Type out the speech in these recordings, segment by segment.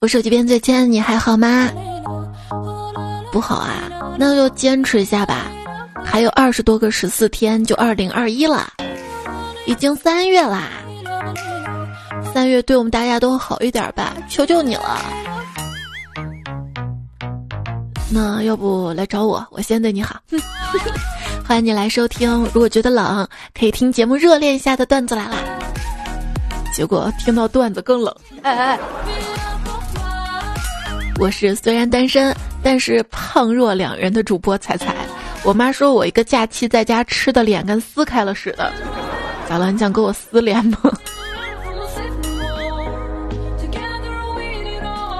我手机边最亲，你还好吗？不好啊，那就坚持一下吧。还有二十多个十四天就二零二一了，已经三月啦。三月对我们大家都好一点吧，求求你了。那要不来找我，我先对你好。欢迎你来收听，如果觉得冷，可以听节目热恋一下的段子来啦。结果听到段子更冷，哎哎。我是虽然单身，但是胖若两人的主播彩彩。我妈说我一个假期在家吃的脸跟撕开了似的。咋了？你想给我撕脸吗？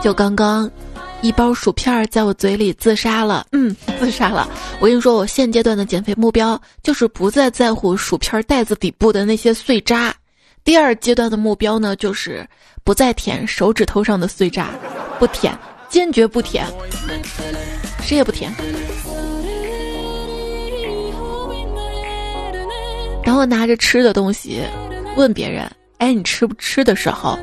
就刚刚，一包薯片在我嘴里自杀了。嗯，自杀了。我跟你说，我现阶段的减肥目标就是不再在乎薯片袋子底部的那些碎渣。第二阶段的目标呢，就是不再舔手指头上的碎渣，不舔。坚决不舔，谁也不舔。当我拿着吃的东西问别人：“哎，你吃不吃？”的时候，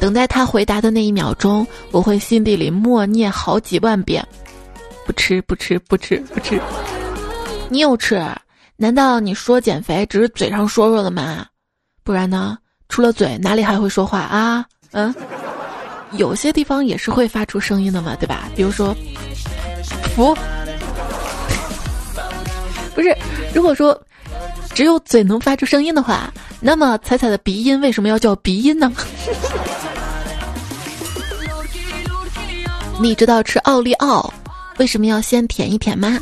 等待他回答的那一秒钟，我会心底里默念好几万遍：“不吃，不吃，不吃，不吃。”你有吃？难道你说减肥只是嘴上说说的吗？不然呢？除了嘴，哪里还会说话啊？嗯。有些地方也是会发出声音的嘛，对吧？比如说，福，不是。如果说只有嘴能发出声音的话，那么彩彩的鼻音为什么要叫鼻音呢？你知道吃奥利奥为什么要先舔一舔吗？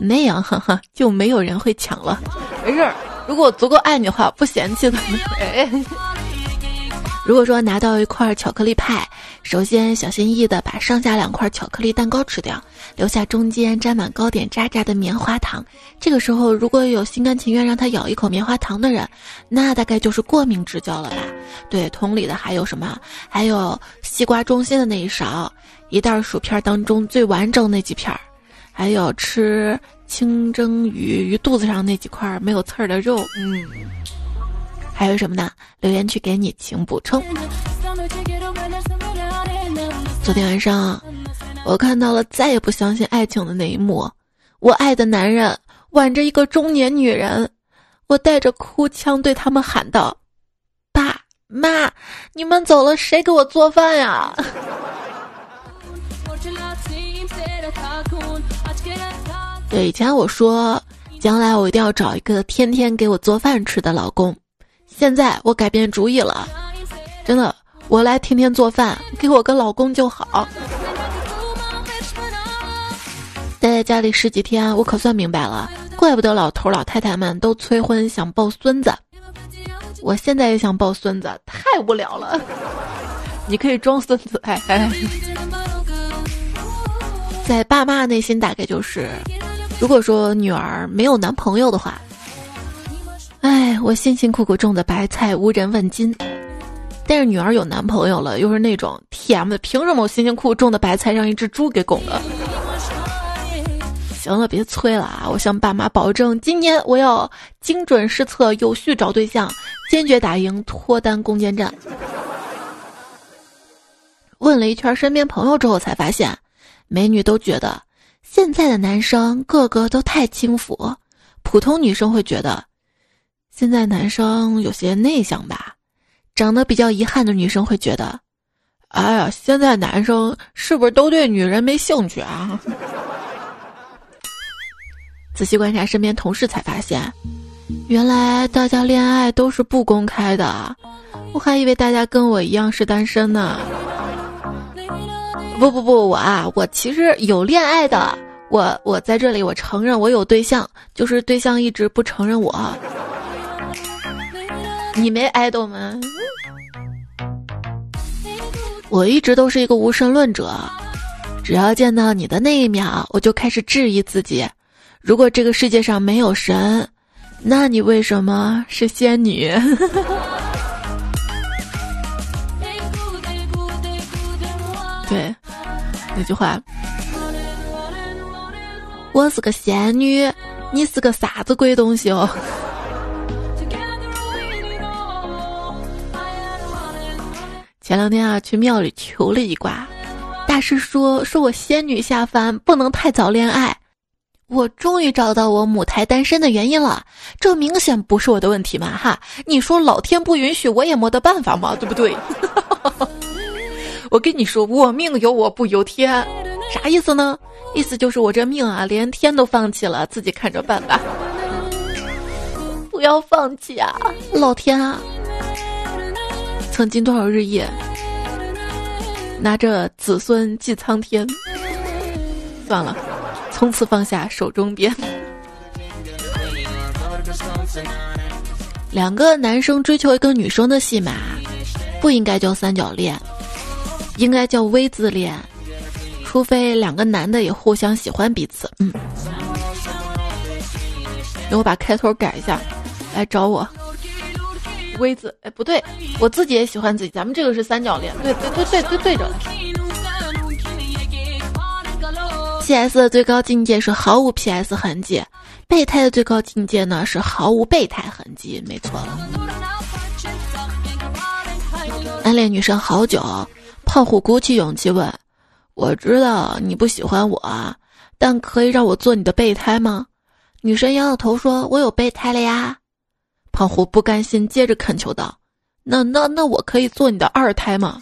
那样哈哈就没有人会抢了。没事，如果足够爱你的话，不嫌弃的。如果说拿到一块巧克力派，首先小心翼翼地把上下两块巧克力蛋糕吃掉，留下中间沾满糕点渣渣的棉花糖。这个时候，如果有心甘情愿让他咬一口棉花糖的人，那大概就是过敏之交了吧？对，同理的还有什么？还有西瓜中心的那一勺，一袋薯片当中最完整那几片儿，还有吃清蒸鱼鱼肚子上那几块没有刺儿的肉，嗯。还有什么呢？留言区给你，请补充。昨天晚上，我看到了再也不相信爱情的那一幕。我爱的男人挽着一个中年女人，我带着哭腔对他们喊道：“爸妈，你们走了，谁给我做饭呀？” 对，以前我说，将来我一定要找一个天天给我做饭吃的老公。现在我改变主意了，真的，我来天天做饭，给我个老公就好。待在家里十几天，我可算明白了，怪不得老头老太太们都催婚想抱孙子。我现在也想抱孙子，太无聊了。你可以装孙子，哎哎。在爸妈内心大概就是，如果说女儿没有男朋友的话。哎，我辛辛苦苦种的白菜无人问津，但是女儿有男朋友了，又是那种甜的，凭什么我辛辛苦苦种的白菜让一只猪给拱了？行了，别催了啊！我向爸妈保证，今年我要精准施策，有序找对象，坚决打赢脱单攻坚战。问了一圈身边朋友之后，才发现，美女都觉得现在的男生个个都太轻浮，普通女生会觉得。现在男生有些内向吧，长得比较遗憾的女生会觉得，哎呀，现在男生是不是都对女人没兴趣啊？仔细观察身边同事才发现，原来大家恋爱都是不公开的，我还以为大家跟我一样是单身呢。不不不，我啊，我其实有恋爱的，我我在这里我承认我有对象，就是对象一直不承认我。你没爱豆吗？我一直都是一个无神论者，只要见到你的那一秒，我就开始质疑自己：如果这个世界上没有神，那你为什么是仙女？对，那句话，我是个仙女，你是个啥子鬼东西哦？前两天啊，去庙里求了一卦，大师说说我仙女下凡，不能太早恋爱。我终于找到我母胎单身的原因了，这明显不是我的问题嘛哈！你说老天不允许，我也没得办法嘛，对不对？我跟你说，我命由我不由天，啥意思呢？意思就是我这命啊，连天都放弃了，自己看着办吧。不要放弃啊，老天啊！曾经多少日夜，拿着子孙祭苍天，算了。从此放下手中鞭。两个男生追求一个女生的戏码，不应该叫三角恋，应该叫 V 字恋，除非两个男的也互相喜欢彼此。嗯，那我把开头改一下，来找我 V 字。哎，不对，我自己也喜欢自己。咱们这个是三角恋，对对对对对对着。P.S. 的最高境界是毫无 P.S. 痕迹，备胎的最高境界呢是毫无备胎痕迹，没错了。暗恋女生好久，胖虎鼓起勇气问：“我知道你不喜欢我，但可以让我做你的备胎吗？”女生摇摇头说：“我有备胎了呀。”胖虎不甘心，接着恳求道：“那那那我可以做你的二胎吗？”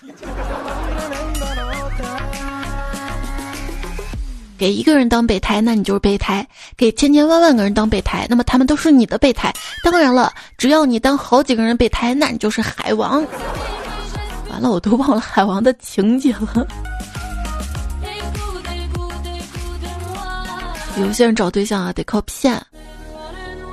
给一个人当备胎，那你就是备胎；给千千万万个人当备胎，那么他们都是你的备胎。当然了，只要你当好几个人备胎，那你就是海王。完了，我都忘了海王的情节了。有些人找对象啊，得靠骗。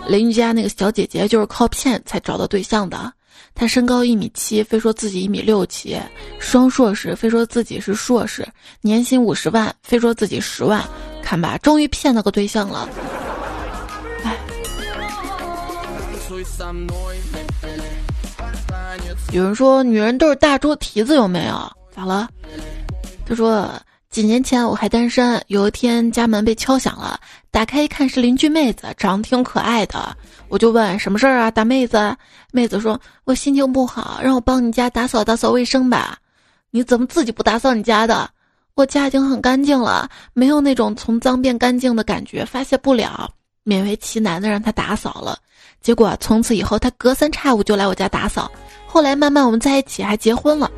邻居家那个小姐姐就是靠骗才找到对象的。她身高一米七，非说自己一米六七，双硕士，非说自己是硕士，年薪五十万，非说自己十万。看吧，终于骗到个对象了。哎，有人说女人都是大猪蹄子，有没有？咋了？他说。几年前我还单身，有一天家门被敲响了，打开一看是邻居妹子，长得挺可爱的。我就问什么事儿啊，大妹子。妹子说：“我心情不好，让我帮你家打扫打扫卫生吧。”你怎么自己不打扫你家的？我家已经很干净了，没有那种从脏变干净的感觉，发泄不了，勉为其难的让他打扫了。结果从此以后，他隔三差五就来我家打扫。后来慢慢我们在一起，还结婚了。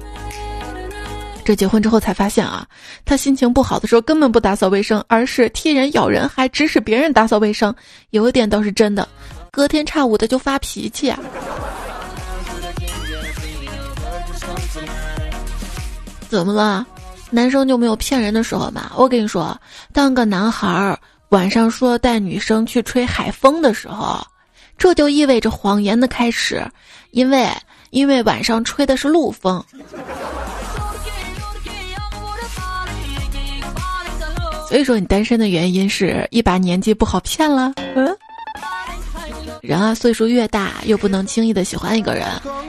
这结婚之后才发现啊，他心情不好的时候根本不打扫卫生，而是踢人、咬人，还指使别人打扫卫生。有一点倒是真的，隔天差五的就发脾气啊。怎么了？男生就没有骗人的时候吗？我跟你说，当个男孩儿晚上说带女生去吹海风的时候，这就意味着谎言的开始，因为因为晚上吹的是陆风。所以说你单身的原因是一把年纪不好骗了。嗯，人啊，岁数越大，又不能轻易的喜欢一个人，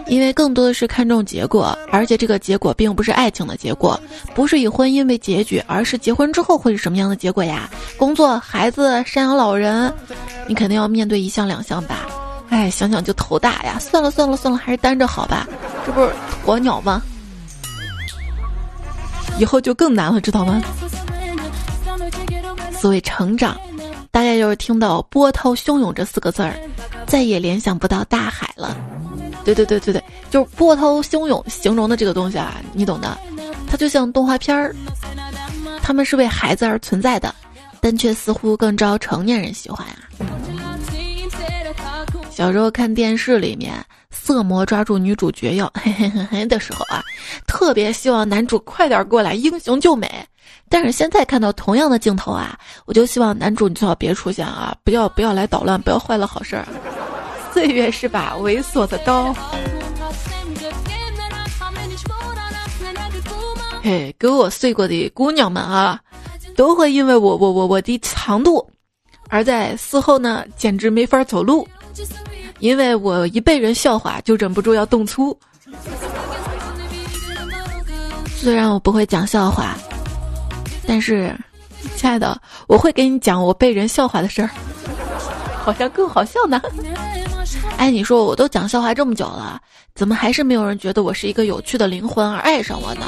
因为更多的是看重结果，而且这个结果并不是爱情的结果，不是以婚姻为结局，而是结婚之后会是什么样的结果呀？工作、孩子、赡养老人，你肯定要面对一项两项吧？哎，想想就头大呀！算了算了算了，还是单着好吧？这不是鸵鸟吗？以后就更难了，知道吗？所谓成长，大概就是听到“波涛汹涌”这四个字儿，再也联想不到大海了。对对对对对，就是波涛汹涌形容的这个东西啊，你懂的。它就像动画片儿，他们是为孩子而存在的，但却似乎更招成年人喜欢啊。小时候看电视里面，色魔抓住女主角要嘿嘿嘿嘿的时候啊，特别希望男主快点过来英雄救美。但是现在看到同样的镜头啊，我就希望男主你最好别出现啊，不要不要来捣乱，不要坏了好事儿。岁月是把猥琐的刀。嘿，给我睡过的姑娘们啊，都会因为我我我我的长度，而在事后呢，简直没法走路，因为我一被人笑话就忍不住要动粗。虽然我不会讲笑话。但是，亲爱的，我会给你讲我被人笑话的事儿，好像更好笑呢。哎，你说我都讲笑话这么久了，怎么还是没有人觉得我是一个有趣的灵魂而爱上我呢？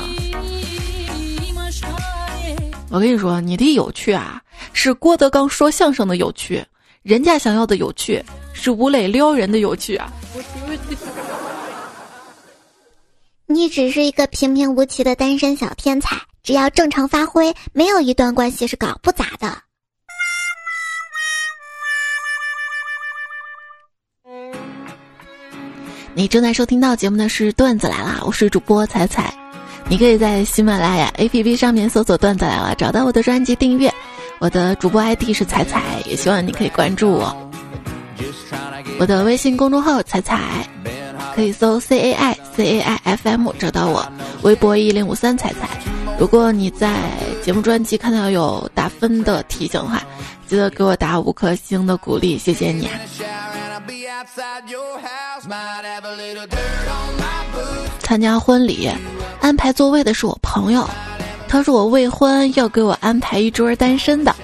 我跟你说，你的有趣啊，是郭德纲说相声的有趣，人家想要的有趣是吴磊撩人的有趣啊。你只是一个平平无奇的单身小天才，只要正常发挥，没有一段关系是搞不砸的。你正在收听到节目的是段子来啦，我是主播彩彩。你可以在喜马拉雅 APP 上面搜索“段子来了”，找到我的专辑订阅。我的主播 ID 是彩彩，也希望你可以关注我。我的微信公众号彩彩，可以搜 C A I C A I F M 找到我。微博一零五三彩彩。如果你在节目专辑看到有打分的提醒的话，记得给我打五颗星的鼓励，谢谢你。参加婚礼，安排座位的是我朋友，他说我未婚，要给我安排一桌单身的。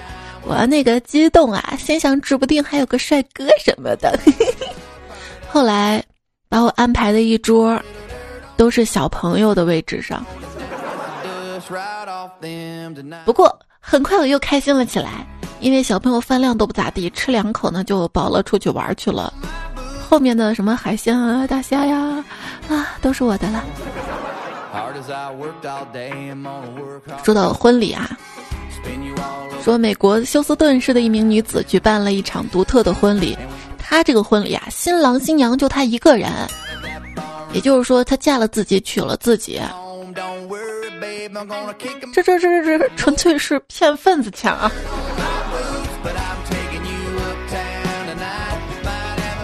我那个激动啊，心想指不定还有个帅哥什么的。后来把我安排的一桌，都是小朋友的位置上。不过很快我又开心了起来，因为小朋友饭量都不咋地，吃两口呢就饱了，出去玩去了。后面的什么海鲜啊、大虾呀，啊，都是我的了。说到婚礼啊，说美国休斯顿市的一名女子举办了一场独特的婚礼，她这个婚礼啊，新郎新娘就她一个人，也就是说她嫁了自己，娶了自己。这这这这这纯粹是骗份子钱啊！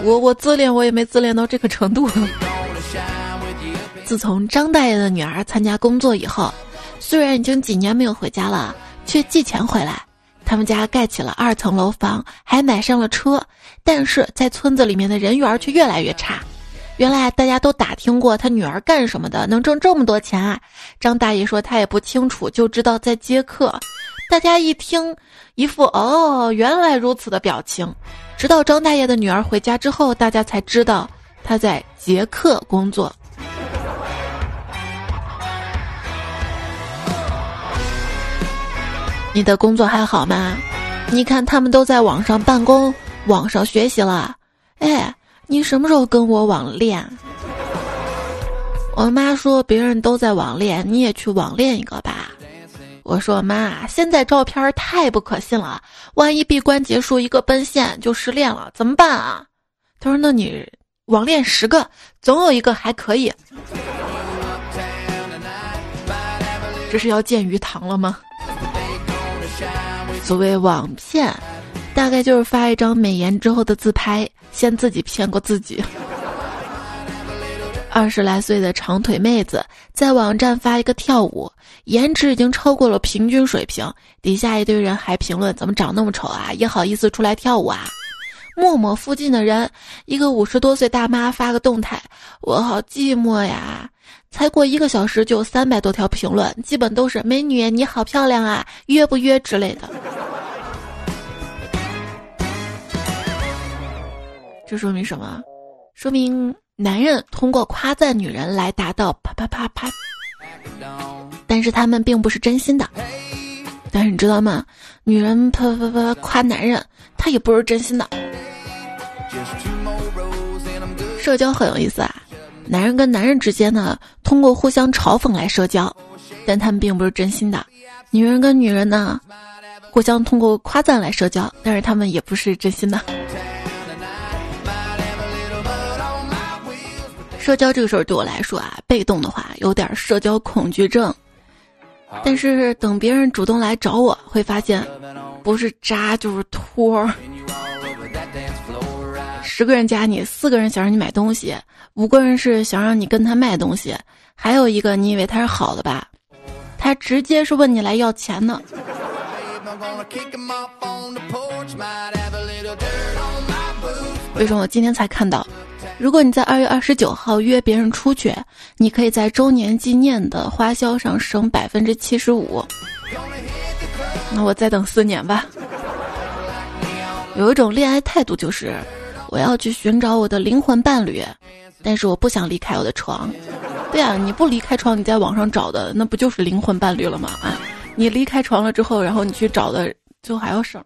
我我自恋，我也没自恋到这个程度。自从张大爷的女儿参加工作以后，虽然已经几年没有回家了，却寄钱回来。他们家盖起了二层楼房，还买上了车，但是在村子里面的人缘却越来越差。原来大家都打听过他女儿干什么的，能挣这么多钱啊？张大爷说他也不清楚，就知道在接客。大家一听，一副哦原来如此的表情。直到张大爷的女儿回家之后，大家才知道他在捷克工作。你的工作还好吗？你看他们都在网上办公、网上学习了。哎，你什么时候跟我网恋？我妈说别人都在网恋，你也去网恋一个吧。我说妈，现在照片太不可信了，万一闭关结束一个奔现就失恋了，怎么办啊？他说：“那你网恋十个，总有一个还可以。”这是要见鱼塘了吗？所谓网骗，大概就是发一张美颜之后的自拍，先自己骗过自己。二十来岁的长腿妹子在网站发一个跳舞，颜值已经超过了平均水平，底下一堆人还评论怎么长那么丑啊，也好意思出来跳舞啊？陌陌附近的人，一个五十多岁大妈发个动态，我好寂寞呀！才过一个小时就有三百多条评论，基本都是美女你好漂亮啊，约不约之类的。这说明什么？说明。男人通过夸赞女人来达到啪啪啪啪，但是他们并不是真心的。但是你知道吗？女人啪啪啪夸男人，他也不是真心的。社交很有意思啊，男人跟男人之间呢，通过互相嘲讽来社交，但他们并不是真心的。女人跟女人呢，互相通过夸赞来社交，但是他们也不是真心的。社交这个事儿对我来说啊，被动的话有点社交恐惧症。但是等别人主动来找我，会发现不是渣就是托。十个人加你，四个人想让你买东西，五个人是想让你跟他卖东西，还有一个你以为他是好的吧？他直接是问你来要钱呢。为什么我今天才看到？如果你在二月二十九号约别人出去，你可以在周年纪念的花销上省百分之七十五。那我再等四年吧。有一种恋爱态度就是，我要去寻找我的灵魂伴侣，但是我不想离开我的床。对啊，你不离开床，你在网上找的那不就是灵魂伴侣了吗？啊，你离开床了之后，然后你去找的，最后还要省。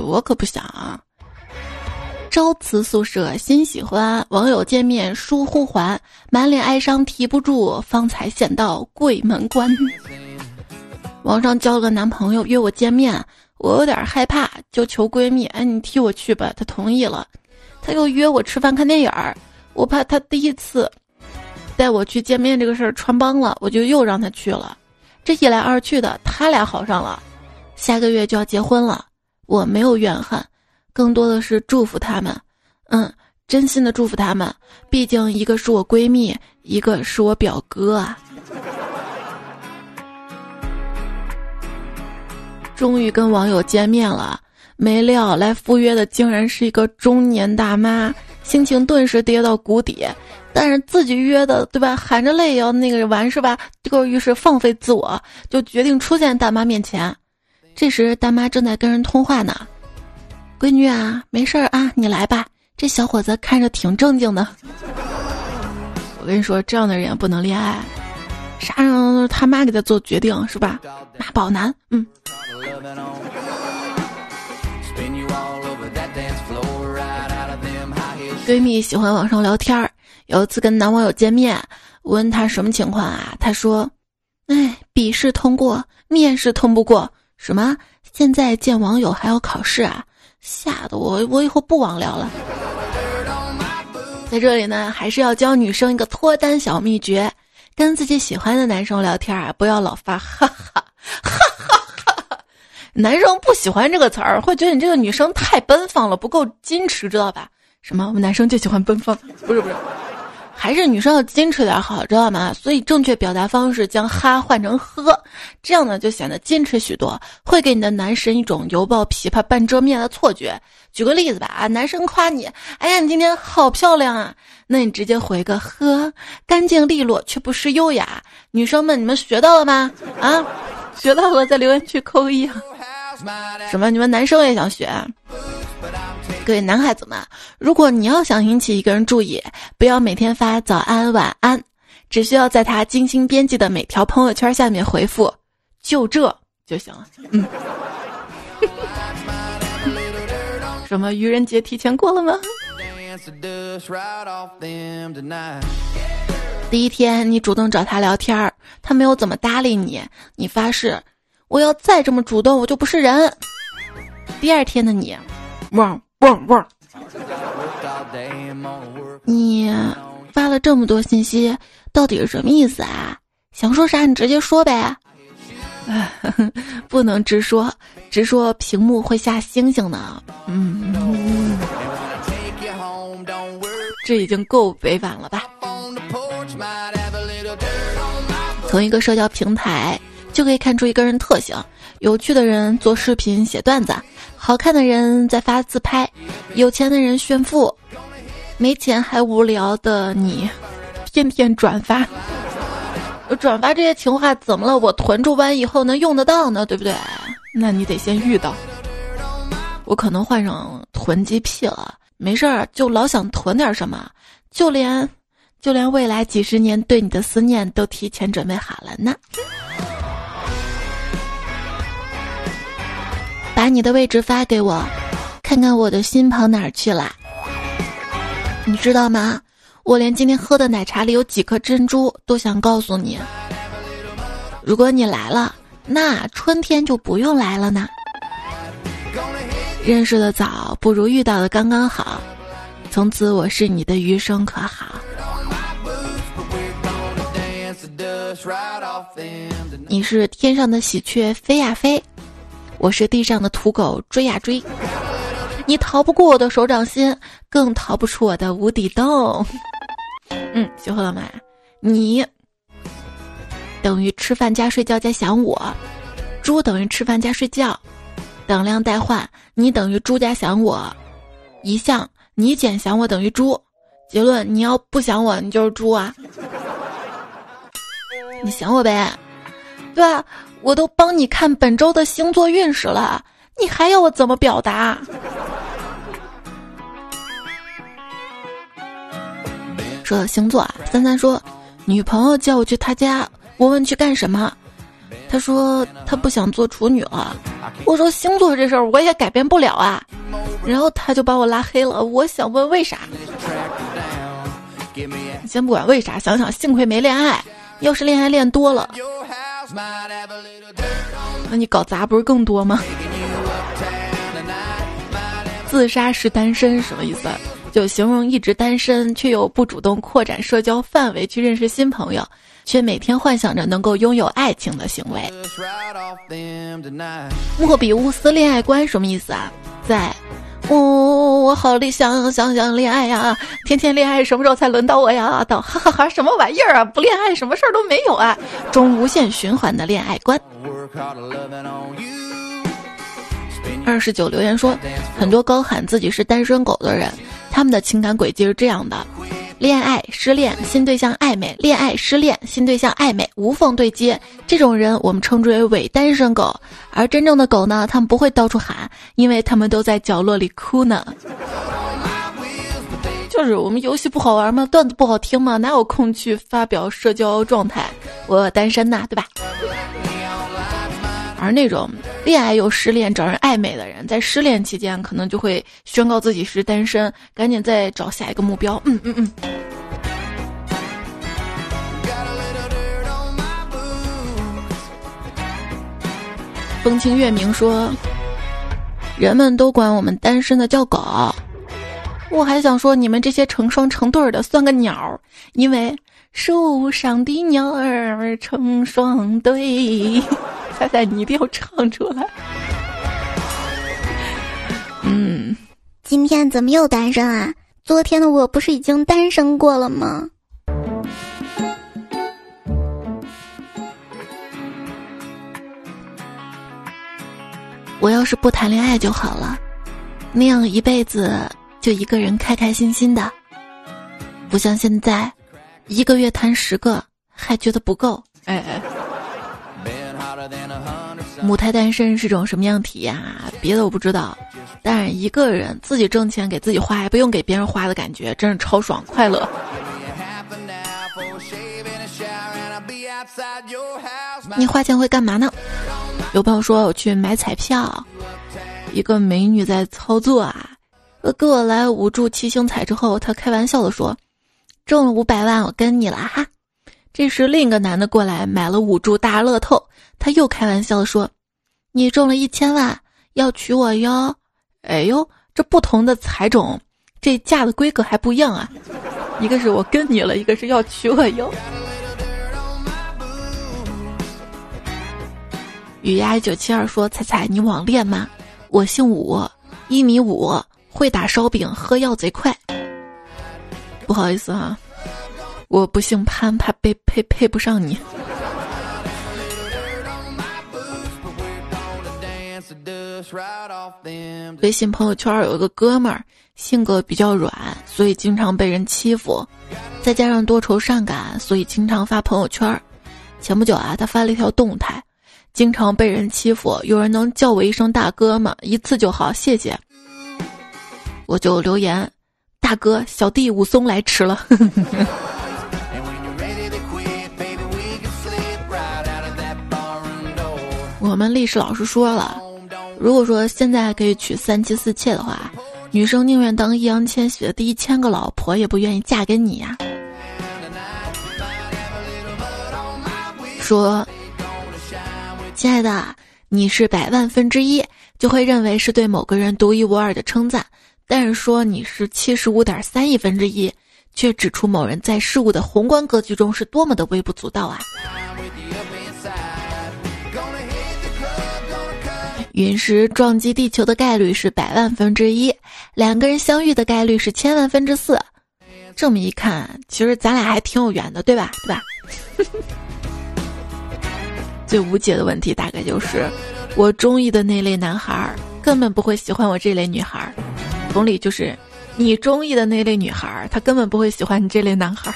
我可不想啊！朝辞宿舍新喜欢，网友见面疏呼还，满脸哀伤提不住，方才显到柜门关。网上交了个男朋友约我见面，我有点害怕，就求闺蜜：“哎，你替我去吧。”她同意了。他又约我吃饭看电影儿，我怕他第一次带我去见面这个事儿穿帮了，我就又让他去了。这一来二去的，他俩好上了，下个月就要结婚了。我没有怨恨，更多的是祝福他们，嗯，真心的祝福他们。毕竟一个是我闺蜜，一个是我表哥啊。终于跟网友见面了，没料来赴约的竟然是一个中年大妈，心情顿时跌到谷底。但是自己约的，对吧？含着泪也要那个玩是吧？这个于是放飞自我，就决定出现在大妈面前。这时，大妈正在跟人通话呢。闺女啊，没事儿啊，你来吧。这小伙子看着挺正经的。我跟你说，这样的人也不能恋爱，啥人都是他妈给他做决定是吧？妈宝男，嗯。闺蜜喜欢网上聊天儿，有一次跟男网友见面，问他什么情况啊？他说：“哎，笔试通过，面试通不过。”什么？现在见网友还要考试啊？吓得我，我以后不网聊了。在这里呢，还是要教女生一个脱单小秘诀：跟自己喜欢的男生聊天啊，不要老发哈哈哈哈哈。男生不喜欢这个词儿，会觉得你这个女生太奔放了，不够矜持，知道吧？什么？我们男生就喜欢奔放？不是不是。还是女生要矜持点好，知道吗？所以正确表达方式将哈换成呵，这样呢就显得矜持许多，会给你的男神一种犹抱琵琶半遮面的错觉。举个例子吧，啊，男生夸你，哎呀，你今天好漂亮啊，那你直接回个呵，干净利落却不失优雅。女生们，你们学到了吗？啊，学到了，在留言区扣一。什么？你们男生也想学？各位男孩子们，如果你要想引起一个人注意，不要每天发早安晚安，只需要在他精心编辑的每条朋友圈下面回复“就这”就行了。嗯。什么愚人节提前过了吗？第一天你主动找他聊天儿，他没有怎么搭理你，你发誓我要再这么主动，我就不是人。第二天的你，汪。汪汪！你发了这么多信息，到底是什么意思啊？想说啥你直接说呗。不能直说，直说屏幕会下星星呢。嗯，这已经够委婉了吧？从一个社交平台就可以看出一个人特性：有趣的人做视频写段子。好看的人在发自拍，有钱的人炫富，没钱还无聊的你，天天转发，转发这些情话怎么了？我囤住，完以后能用得到呢？对不对？那你得先遇到。我可能患上囤积癖了，没事儿就老想囤点什么，就连就连未来几十年对你的思念都提前准备好了呢。把你的位置发给我，看看我的心跑哪儿去了。你知道吗？我连今天喝的奶茶里有几颗珍珠都想告诉你。如果你来了，那春天就不用来了呢。认识的早不如遇到的刚刚好，从此我是你的余生可好？你是天上的喜鹊飞呀飞。我是地上的土狗，追呀追，你逃不过我的手掌心，更逃不出我的无底洞。嗯，学会了吗？你等于吃饭加睡觉加想我，猪等于吃饭加睡觉，等量代换，你等于猪加想我，一项你减想我等于猪，结论你要不想我，你就是猪啊！你想我呗，对吧？我都帮你看本周的星座运势了，你还要我怎么表达？说到星座啊，三三说，女朋友叫我去她家，我问去干什么，他说他不想做处女了。我说星座这事儿我也改变不了啊，然后他就把我拉黑了。我想问为啥？先不管为啥，想想幸亏没恋爱，要是恋爱练多了，那你搞砸不是更多吗？自杀式单身什么意思？就形容一直单身却又不主动扩展社交范围去认识新朋友，却每天幻想着能够拥有爱情的行为。莫比乌斯恋爱观什么意思啊？在。我我好理想想想恋爱呀，天天恋爱，什么时候才轮到我呀？到哈哈哈，什么玩意儿啊？不恋爱什么事儿都没有啊！中无限循环的恋爱观。二十九留言说，很多高喊自己是单身狗的人，他们的情感轨迹是这样的。恋爱失恋，新对象暧昧；恋爱失恋，新对象暧昧，无缝对接。这种人我们称之为伪单身狗。而真正的狗呢，他们不会到处喊，因为他们都在角落里哭呢。就是我们游戏不好玩吗？段子不好听吗？哪有空去发表社交状态？我单身呐，对吧？而那种恋爱又失恋、找人暧昧的人，在失恋期间可能就会宣告自己是单身，赶紧再找下一个目标。嗯嗯嗯。风清月明说：“人们都管我们单身的叫狗，我还想说你们这些成双成对的算个鸟，因为树上的鸟儿成双对。”彩彩，你一定要唱出来。嗯，今天怎么又单身啊？昨天的我不是已经单身过了吗？我要是不谈恋爱就好了，那样一辈子就一个人开开心心的，不像现在，一个月谈十个还觉得不够。哎哎。母胎单身是种什么样体验啊？别的我不知道，但是一个人自己挣钱给自己花，还不用给别人花的感觉，真是超爽快乐。你花钱会干嘛呢？有朋友说我去买彩票，一个美女在操作啊，给我来五注七星彩之后，她开玩笑的说，中了五百万，我跟你了哈。这时另一个男的过来买了五注大乐透。他又开玩笑说：“你中了一千万，要娶我哟！”哎呦，这不同的彩种，这价的规格还不一样啊！一个是我跟你了，一个是要娶我哟。雨丫九七二说：“彩彩，你网恋吗？我姓武，一米五，会打烧饼，喝药贼快。”不好意思啊，我不姓潘，怕被配配不上你。微信朋友圈有一个哥们儿，性格比较软，所以经常被人欺负，再加上多愁善感，所以经常发朋友圈。前不久啊，他发了一条动态：经常被人欺负，有人能叫我一声大哥吗？一次就好，谢谢。我就留言：大哥，小弟武松来迟了。我们历史老师说了。如果说现在可以娶三妻四妾的话，女生宁愿当易烊千玺的第一千个老婆，也不愿意嫁给你呀。说，亲爱的，你是百万分之一，就会认为是对某个人独一无二的称赞；但是说你是七十五点三亿分之一，却指出某人在事物的宏观格局中是多么的微不足道啊。陨石撞击地球的概率是百万分之一，两个人相遇的概率是千万分之四。这么一看，其实咱俩还挺有缘的，对吧？对吧？最无解的问题大概就是，我中意的那类男孩根本不会喜欢我这类女孩。同理，就是你中意的那类女孩，她根本不会喜欢你这类男孩。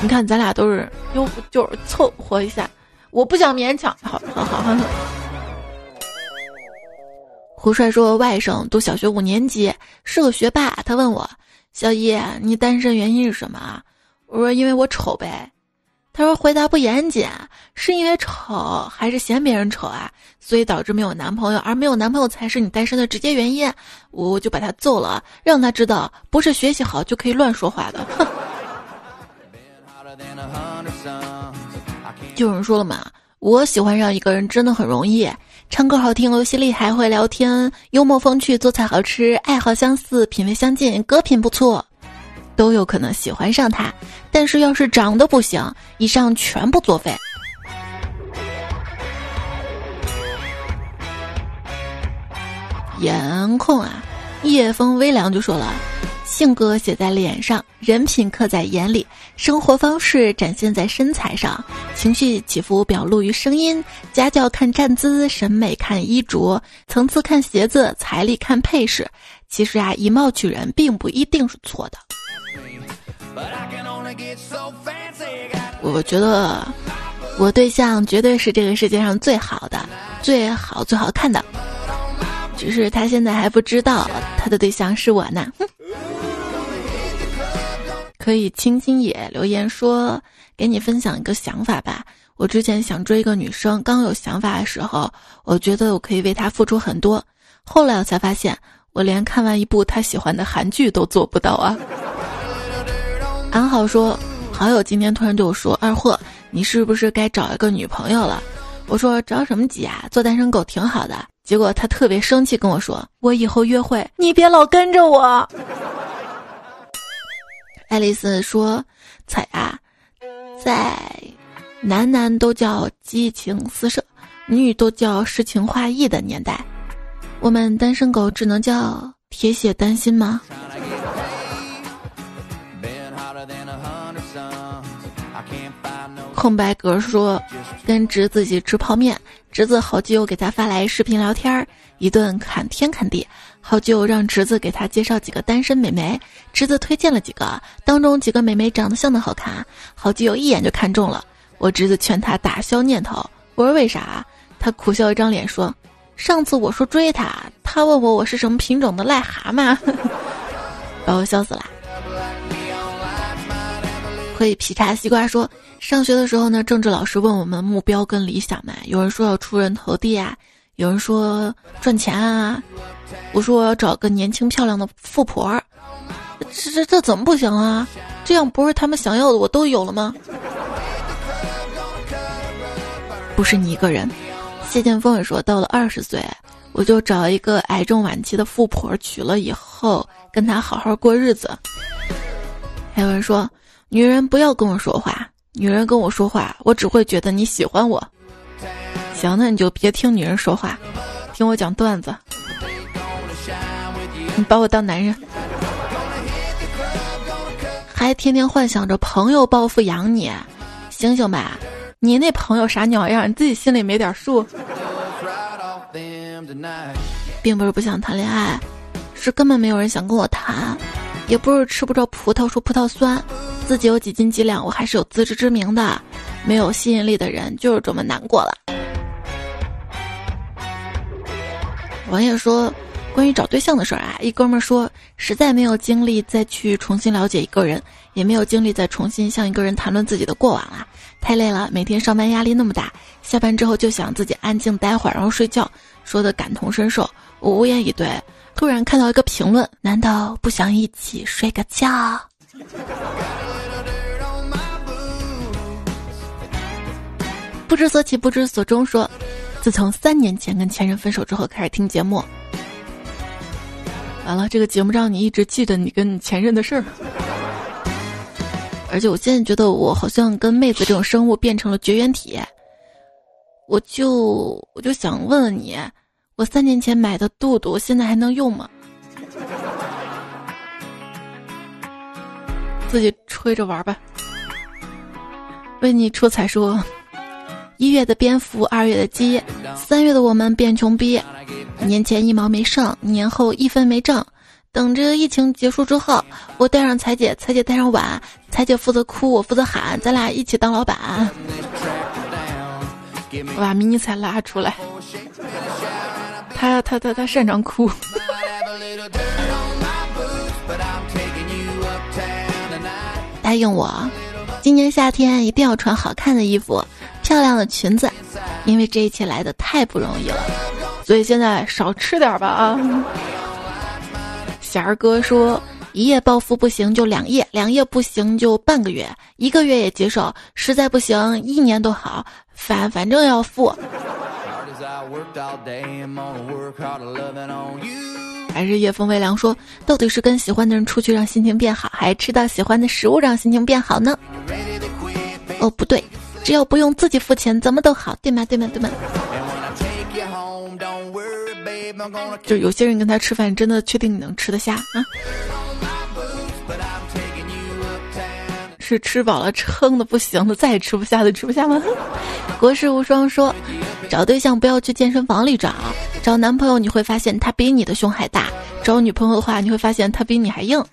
你看，咱俩都是，又就是凑合一下。我不想勉强。好好好。胡帅说，外甥读小学五年级，是个学霸。他问我，小姨，你单身原因是什么？我说，因为我丑呗。他说，回答不严谨，是因为丑还是嫌别人丑啊？所以导致没有男朋友，而没有男朋友才是你单身的直接原因。我就把他揍了，让他知道，不是学习好就可以乱说话的。哼。有人说了嘛，我喜欢上一个人真的很容易。唱歌好听，游戏厉害，会聊天，幽默风趣，做菜好吃，爱好相似，品味相近，歌品不错，都有可能喜欢上他。但是要是长得不行，以上全部作废。颜控啊，夜风微凉就说了。性格写在脸上，人品刻在眼里，生活方式展现在身材上，情绪起伏表露于声音，家教看站姿，审美看衣着，层次看鞋子，财力看配饰。其实啊，以貌取人并不一定是错的。我觉得我对象绝对是这个世界上最好的、最好、最好看的，只是他现在还不知道他的对象是我呢。可以轻轻也留言说，给你分享一个想法吧。我之前想追一个女生，刚有想法的时候，我觉得我可以为她付出很多。后来我才发现，我连看完一部她喜欢的韩剧都做不到啊。安好说，好友今天突然对我说：“二货，你是不是该找一个女朋友了？”我说：“着什么急啊，做单身狗挺好的。”结果他特别生气跟我说：“我以后约会，你别老跟着我。”爱丽丝说：“彩啊，在男男都叫激情四射，女女都叫诗情画意的年代，我们单身狗只能叫铁血丹心吗？”空白格说：“跟侄子一起吃泡面，侄子好基友给他发来视频聊天儿，一顿砍天砍地。”好基友让侄子给他介绍几个单身美眉，侄子推荐了几个，当中几个美眉长得相当好看，好基友一眼就看中了。我侄子劝他打消念头，我说为啥？他苦笑一张脸说：“上次我说追他，他问我我是什么品种的癞蛤蟆，把我笑死了。”可以劈叉西瓜说，上学的时候呢，政治老师问我们目标跟理想嘛，有人说要出人头地啊，有人说赚钱啊。我说我要找个年轻漂亮的富婆，这这这怎么不行啊？这样不是他们想要的我都有了吗？不是你一个人。谢剑锋也说，到了二十岁，我就找一个癌症晚期的富婆娶了以后，跟她好好过日子。还有人说，女人不要跟我说话，女人跟我说话，我只会觉得你喜欢我。行，那你就别听女人说话，听我讲段子。你把我当男人，还天天幻想着朋友暴富养你，醒醒吧！你那朋友啥鸟样？你自己心里没点数？并不是不想谈恋爱，是根本没有人想跟我谈，也不是吃不着葡萄说葡萄酸，自己有几斤几两，我还是有自知之明的。没有吸引力的人就是这么难过了。王爷说。关于找对象的事儿啊，一哥们儿说，实在没有精力再去重新了解一个人，也没有精力再重新向一个人谈论自己的过往了，太累了。每天上班压力那么大，下班之后就想自己安静待会儿，然后睡觉。说的感同身受，我无言以对。突然看到一个评论，难道不想一起睡个觉？不知所起，不知所终。说，自从三年前跟前任分手之后，开始听节目。完了，这个节目让你一直记得你跟你前任的事儿，而且我现在觉得我好像跟妹子这种生物变成了绝缘体，我就我就想问问你，我三年前买的肚肚现在还能用吗？自己吹着玩吧。为你出彩说，一月的蝙蝠，二月的鸡，三月的我们变穷逼。年前一毛没剩，年后一分没挣。等着疫情结束之后，我带上彩姐，彩姐带上碗，彩姐负责哭，我负责喊，咱俩一起当老板。我把迷你彩拉出来。他他他他擅长哭。答应我，今年夏天一定要穿好看的衣服、漂亮的裙子，因为这一切来的太不容易了。所以现在少吃点吧啊！贤儿哥说。一夜暴富不行就两夜，两夜不行就半个月，一个月也接受，实在不行一年都好，反反正要富。还是夜风微凉说，到底是跟喜欢的人出去让心情变好，还是吃到喜欢的食物让心情变好呢？哦，不对，只要不用自己付钱，怎么都好，对吗？对吗？对吗？就有些人跟他吃饭，真的确定你能吃得下啊？是吃饱了撑的不行的，再也吃不下的吃不下吗？国士无双说，找对象不要去健身房里找，找男朋友你会发现他比你的胸还大；找女朋友的话，你会发现他比你还硬。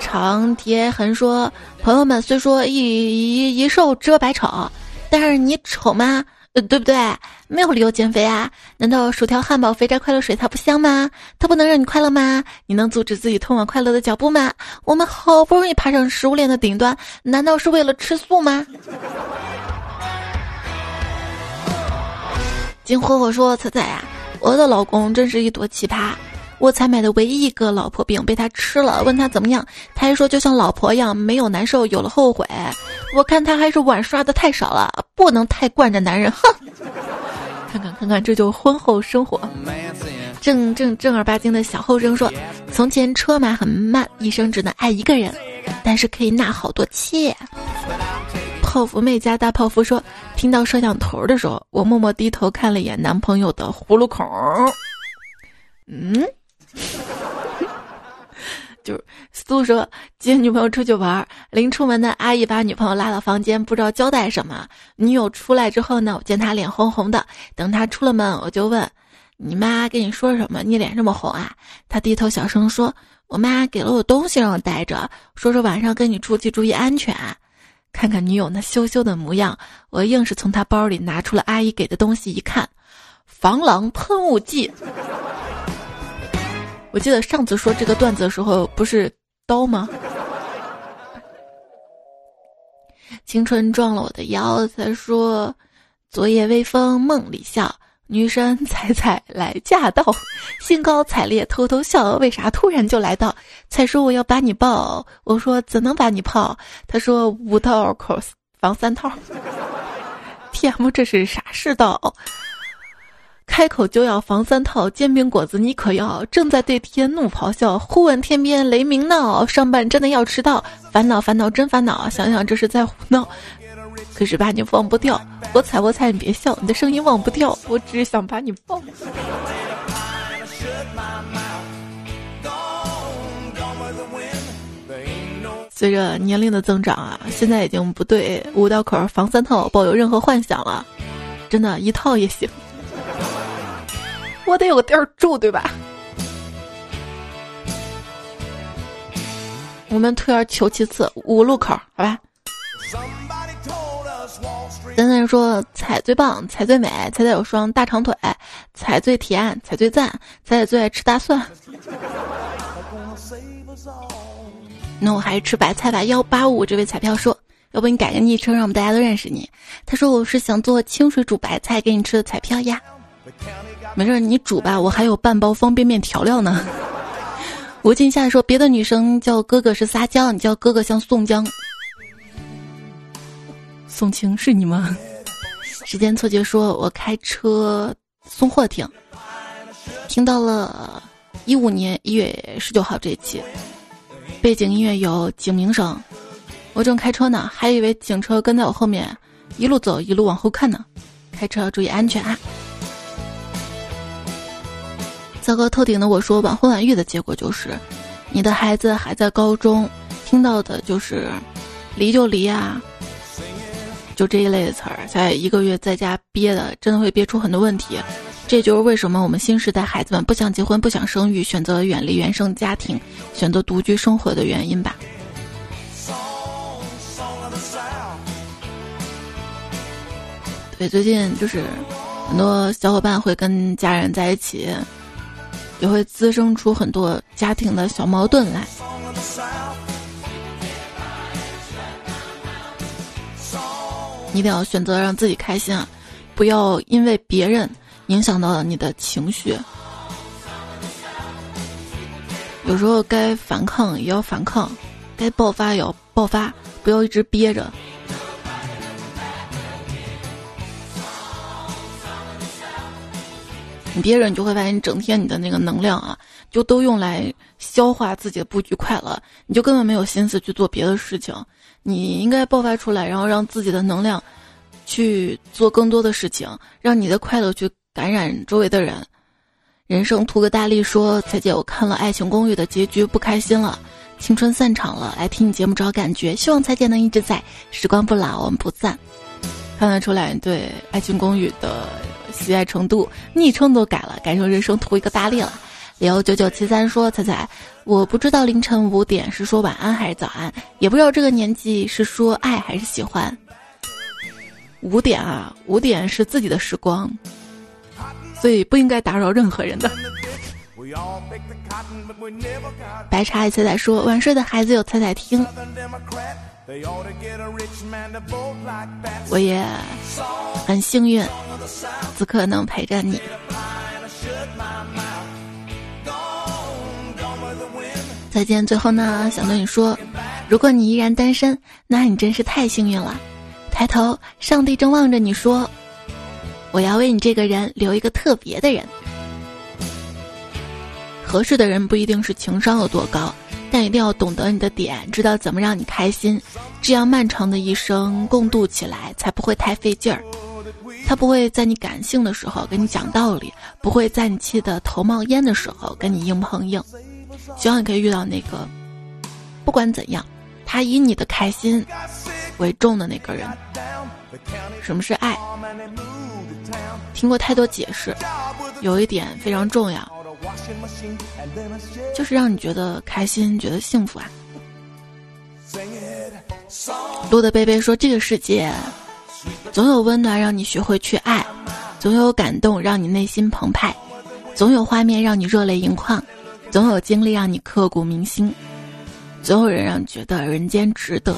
长铁痕说，朋友们虽说一一一瘦遮百丑，但是你丑吗？呃对不对？没有理由减肥啊？难道薯条、汉堡、肥宅、快乐水它不香吗？它不能让你快乐吗？你能阻止自己通往快乐的脚步吗？我们好不容易爬上食物链的顶端，难道是为了吃素吗？金火火说：“彩彩呀，我的老公真是一朵奇葩。”我才买的唯一一个老婆饼被他吃了，问他怎么样，他还说就像老婆一样，没有难受，有了后悔。我看他还是碗刷的太少了，不能太惯着男人。哼，看看看看，这就婚后生活。正正正儿八经的小后生说，从前车马很慢，一生只能爱一个人，但是可以纳好多妾。泡芙妹家大泡芙说，听到摄像头的时候，我默默低头看了一眼男朋友的葫芦孔。嗯。就是苏说接女朋友出去玩，临出门的阿姨把女朋友拉到房间，不知道交代什么。女友出来之后呢，我见她脸红红的。等她出了门，我就问：“你妈跟你说什么？你脸这么红啊？”她低头小声说：“我妈给了我东西让我带着，说说晚上跟你出去注意安全。”看看女友那羞羞的模样，我硬是从她包里拿出了阿姨给的东西，一看，防狼喷雾剂。我记得上次说这个段子的时候，不是刀吗？青春撞了我的腰，才说昨夜微风梦里笑，女神彩彩来驾到，兴高采烈偷偷笑，为啥突然就来到？才说我要把你抱，我说怎能把你泡？他说五道口防三套。T.M. 这是啥世道？开口就要防三套，煎饼果子你可要？正在对天怒咆哮，忽闻天边雷鸣闹，上班真的要迟到，烦恼烦恼真烦恼，想想这是在胡闹。可是把你忘不掉，我猜我猜你别笑，你的声音忘不掉，我只是想把你抱。随着年龄的增长啊，现在已经不对五道口防三套抱有任何幻想了，真的，一套也行。我得有个地儿住，对吧？我们退而求其次，五路口，好吧？等等说彩最棒，彩最美，彩彩有双大长腿，彩最甜，彩最赞，彩彩最爱吃大蒜。那我还是吃白菜吧。幺八五这位彩票说，要不你改个昵称，让我们大家都认识你。他说我是想做清水煮白菜给你吃的彩票呀。没事，你煮吧，我还有半包方便面调料呢。吴静夏说：“别的女生叫哥哥是撒娇，你叫哥哥像宋江。”宋青是你吗？时间错觉说：“我开车送货听，听到了一五年一月十九号这一期，背景音乐有警鸣声，我正开车呢，还以为警车跟在我后面，一路走一路往后看呢。开车要注意安全啊！”糟糕透顶的我说晚婚晚育的结果就是，你的孩子还在高中，听到的就是离就离啊，就这一类的词儿，在一个月在家憋的，真的会憋出很多问题。这就是为什么我们新时代孩子们不想结婚、不想生育，选择远离原生家庭，选择独居生活的原因吧。对，最近就是很多小伙伴会跟家人在一起，也会滋生出很多家庭的小矛盾来。一定要选择让自己开心啊，不要因为别人影响到了你的情绪。有时候该反抗也要反抗，该爆发也要爆发，不要一直憋着。你憋着，你就会发现，你整天你的那个能量啊，就都用来消化自己的不愉快了，你就根本没有心思去做别的事情。你应该爆发出来，然后让自己的能量去做更多的事情，让你的快乐去感染周围的人。人生图个大利说：“彩姐，我看了《爱情公寓》的结局，不开心了，青春散场了。来听你节目找感觉，希望彩姐能一直在，时光不老，我们不散。”看得出来对《爱情公寓》的。喜爱程度，昵称都改了，改成人生图一个大力了。幺九九七三说：“彩彩，我不知道凌晨五点是说晚安还是早安，也不知道这个年纪是说爱还是喜欢。五点啊，五点是自己的时光，所以不应该打扰任何人的。”白茶彩彩说：“晚睡的孩子有彩彩听。”我也很幸运，此刻能陪着你。再见，最后呢，想对你说，如果你依然单身，那你真是太幸运了。抬头，上帝正望着你说：“我要为你这个人留一个特别的人。”合适的人不一定是情商有多高。但一定要懂得你的点，知道怎么让你开心，这样漫长的一生共度起来才不会太费劲儿。他不会在你感性的时候跟你讲道理，不会在你气得头冒烟的时候跟你硬碰硬。希望你可以遇到那个，不管怎样，他以你的开心为重的那个人。什么是爱？听过太多解释，有一点非常重要。就是让你觉得开心，觉得幸福啊！路的贝贝说：“这个世界总有温暖让你学会去爱，总有感动让你内心澎湃，总有画面让你热泪盈眶，总有经历让你刻骨铭心，总有人让你觉得人间值得。”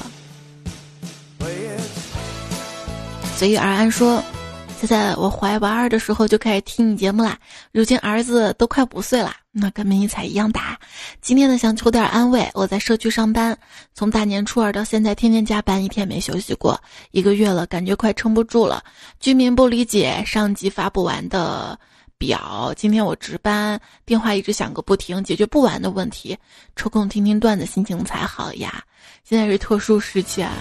随遇而安说。现在我怀娃儿的时候就开始听你节目啦，如今儿子都快五岁了，那跟迷彩一样大。今天呢想求点安慰，我在社区上班，从大年初二到现在天天加班，一天没休息过，一个月了，感觉快撑不住了。居民不理解上级发不完的表，今天我值班，电话一直响个不停，解决不完的问题，抽空听听段子，心情才好呀。现在是特殊时期啊，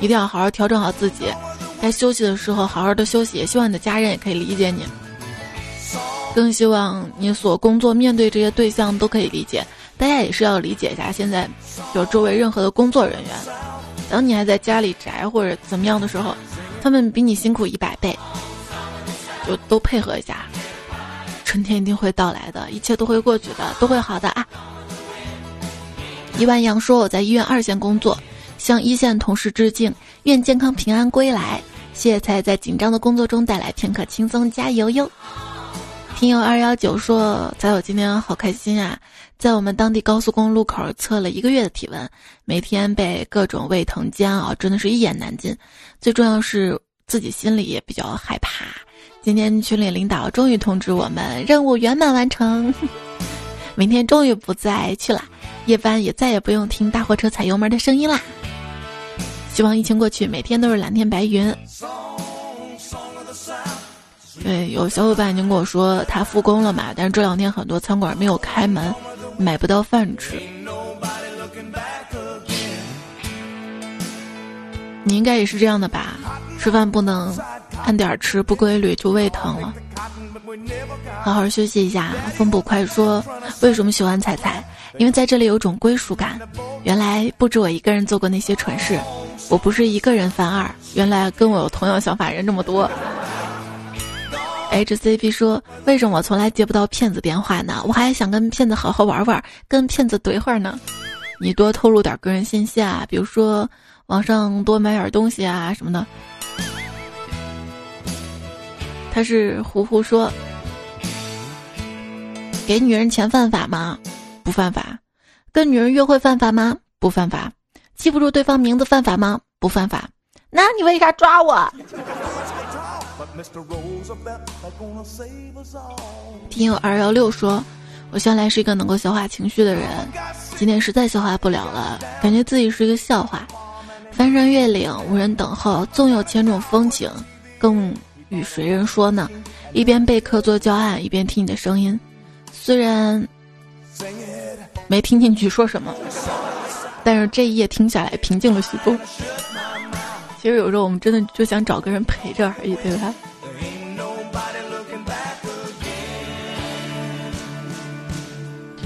一定要好好调整好自己。该休息的时候好好的休息，也希望你的家人也可以理解你，更希望你所工作面对这些对象都可以理解。大家也是要理解一下，现在就周围任何的工作人员，当你还在家里宅或者怎么样的时候，他们比你辛苦一百倍，就都配合一下，春天一定会到来的，一切都会过去的，都会好的啊！一万阳说我在医院二线工作，向一线同事致敬，愿健康平安归来。谢谢才在紧张的工作中带来片刻轻松，加油哟！听友二幺九说：“才有今天好开心啊，在我们当地高速公路口测了一个月的体温，每天被各种胃疼煎熬，真的是一言难尽。最重要是自己心里也比较害怕。今天群里领导终于通知我们任务圆满完成，明天终于不再去了，夜班也再也不用听大货车踩油门的声音啦。”希望疫情过去，每天都是蓝天白云。对，有小伙伴已经跟我说他复工了嘛，但是这两天很多餐馆没有开门，买不到饭吃。你应该也是这样的吧？吃饭不能按点吃，不规律就胃疼了。好好休息一下。风捕快说：“为什么喜欢彩彩？因为在这里有种归属感。原来不止我一个人做过那些蠢事。”我不是一个人犯二，原来跟我有同样想法人这么多。HCP 说：“为什么我从来接不到骗子电话呢？我还想跟骗子好好玩玩，跟骗子怼会儿呢。你多透露点个人信息啊，比如说网上多买点东西啊什么的。”他是胡胡说：“给女人钱犯法吗？不犯法。跟女人约会犯法吗？不犯法。记不住对方名字犯法吗？不犯法。那你为啥抓我？”听友二幺六说：“我向来是一个能够消化情绪的人，今天实在消化不了了，感觉自己是一个笑话。翻山越岭无人等候，纵有千种风情，更。”与谁人说呢？一边备课做教案，一边听你的声音。虽然没听进去说什么，但是这一夜听下来平静了许多。其实有时候我们真的就想找个人陪着而已，对吧？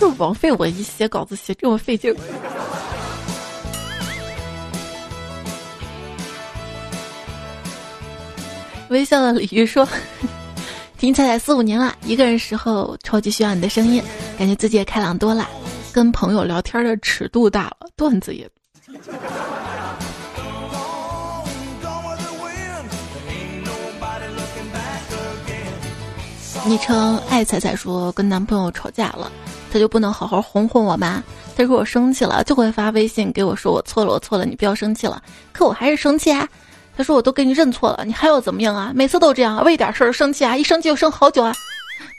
就枉费我一写稿子写这么费劲。微笑的鲤鱼说：“听彩彩四五年了，一个人时候超级需要你的声音，感觉自己也开朗多了，跟朋友聊天的尺度大了，段子也。”昵称爱彩彩说：“跟男朋友吵架了，他就不能好好哄哄我吗？他说我生气了就会发微信给我说我错了，我错了，你不要生气了。可我还是生气啊。”他说：“我都给你认错了，你还要怎么样啊？每次都这样，为点事儿生气啊，一生气就生好久啊。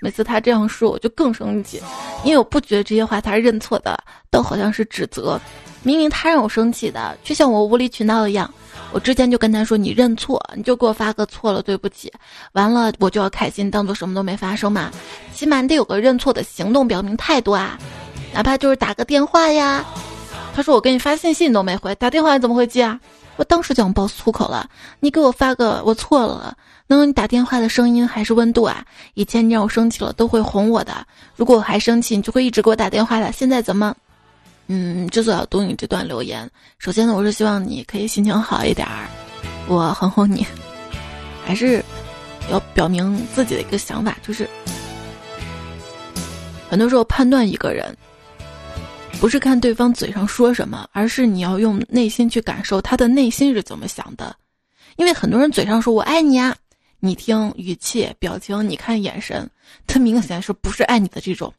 每次他这样说，我就更生气，因为我不觉得这些话他是认错的，都好像是指责。明明他让我生气的，却像我无理取闹一样。我之前就跟他说，你认错，你就给我发个错了，对不起。完了，我就要开心，当做什么都没发生嘛。起码得有个认错的行动，表明态度啊，哪怕就是打个电话呀。他说我给你发信息你都没回，打电话你怎么会接啊？”我当时就想爆粗口了，你给我发个我错了，能有你打电话的声音还是温度啊？以前你让我生气了都会哄我的，如果我还生气，你就会一直给我打电话的。现在怎么？嗯，之所以要读你这段留言，首先呢，我是希望你可以心情好一点儿，我哄哄你，还是要表明自己的一个想法，就是很多时候判断一个人。不是看对方嘴上说什么，而是你要用内心去感受他的内心是怎么想的。因为很多人嘴上说我爱你啊，你听语气、表情，你看眼神，他明显是不是爱你的这种。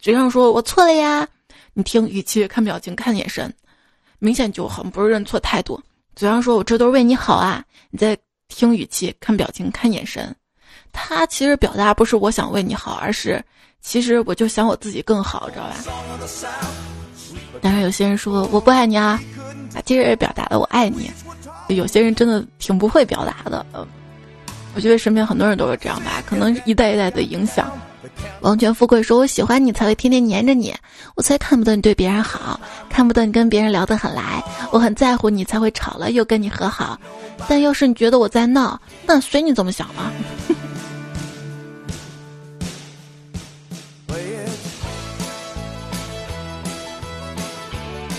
嘴上说我错了呀，你听语气、看表情、看眼神，明显就很不是认错态度。嘴上说我这都是为你好啊，你在听语气、看表情、看眼神，他其实表达不是我想为你好，而是其实我就想我自己更好，知道吧？当然，有些人说我不爱你啊，啊，其实也表达了我爱你。有些人真的挺不会表达的，嗯，我觉得身边很多人都是这样吧，可能一代一代的影响。王权富贵说：“我喜欢你才会天天黏着你，我才看不得你对别人好，看不得你跟别人聊得很来。我很在乎你才会吵了又跟你和好，但要是你觉得我在闹，那随你怎么想吧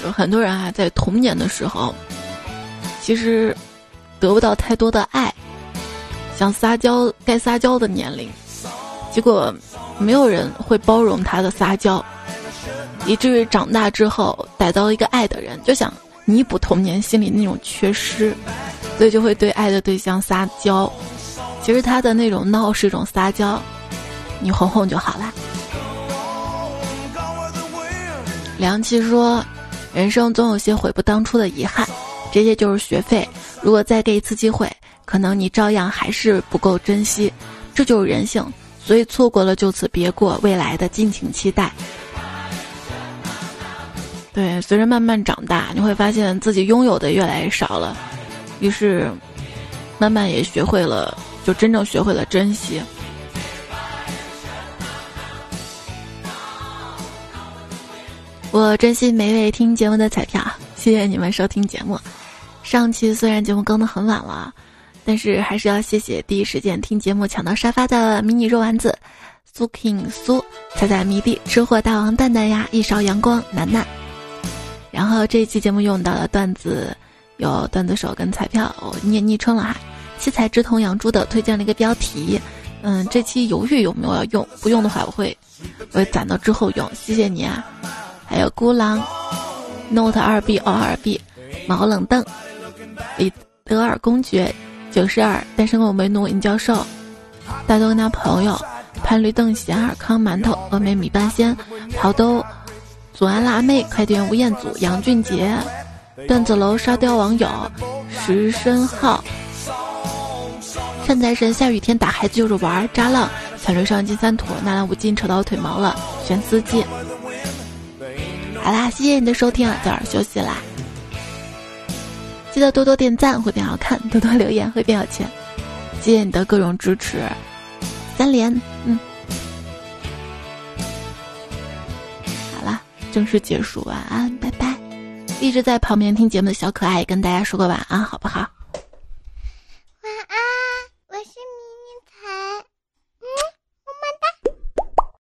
嘛。”很多人啊，在童年的时候，其实得不到太多的爱，想撒娇该撒娇的年龄，结果没有人会包容他的撒娇，以至于长大之后逮到一个爱的人，就想弥补童年心里那种缺失，所以就会对爱的对象撒娇。其实他的那种闹是一种撒娇，你哄哄就好了。梁琪说。人生总有些悔不当初的遗憾，这些就是学费。如果再给一次机会，可能你照样还是不够珍惜，这就是人性。所以错过了就此别过，未来的敬请期待。对，随着慢慢长大，你会发现自己拥有的越来越少了，于是慢慢也学会了，就真正学会了珍惜。我珍惜每位听节目的彩票，谢谢你们收听节目。上期虽然节目更的很晚了，但是还是要谢谢第一时间听节目抢到沙发的迷你肉丸子、苏 king 苏、彩彩迷弟、吃货大王蛋蛋呀、一勺阳光、楠楠。然后这一期节目用到的段子有段子手跟彩票，我念昵称了哈。七彩之瞳养猪的推荐了一个标题，嗯，这期犹豫有没有要用，不用的话我会我会攒到之后用，谢谢你啊。还有孤狼，Note 二 B O 二 B，毛冷凳，李德尔公爵，九十二，单身狗为奴尹教授，大东男朋友潘驴邓贤尔康馒头峨眉米半仙跑兜祖安辣妹快递员吴彦祖杨俊杰段子楼沙雕网友石申浩善财神下雨天打孩子就是玩扎浪小刘上金三土纳兰无尽扯到腿毛了玄司机。好啦，谢谢你的收听啊，早点休息啦。记得多多点赞会变好看，多多留言会变有钱。谢谢你的各种支持，三连，嗯。好了，正式结束，晚安，拜拜。一直在旁边听节目的小可爱，跟大家说个晚安，好不好？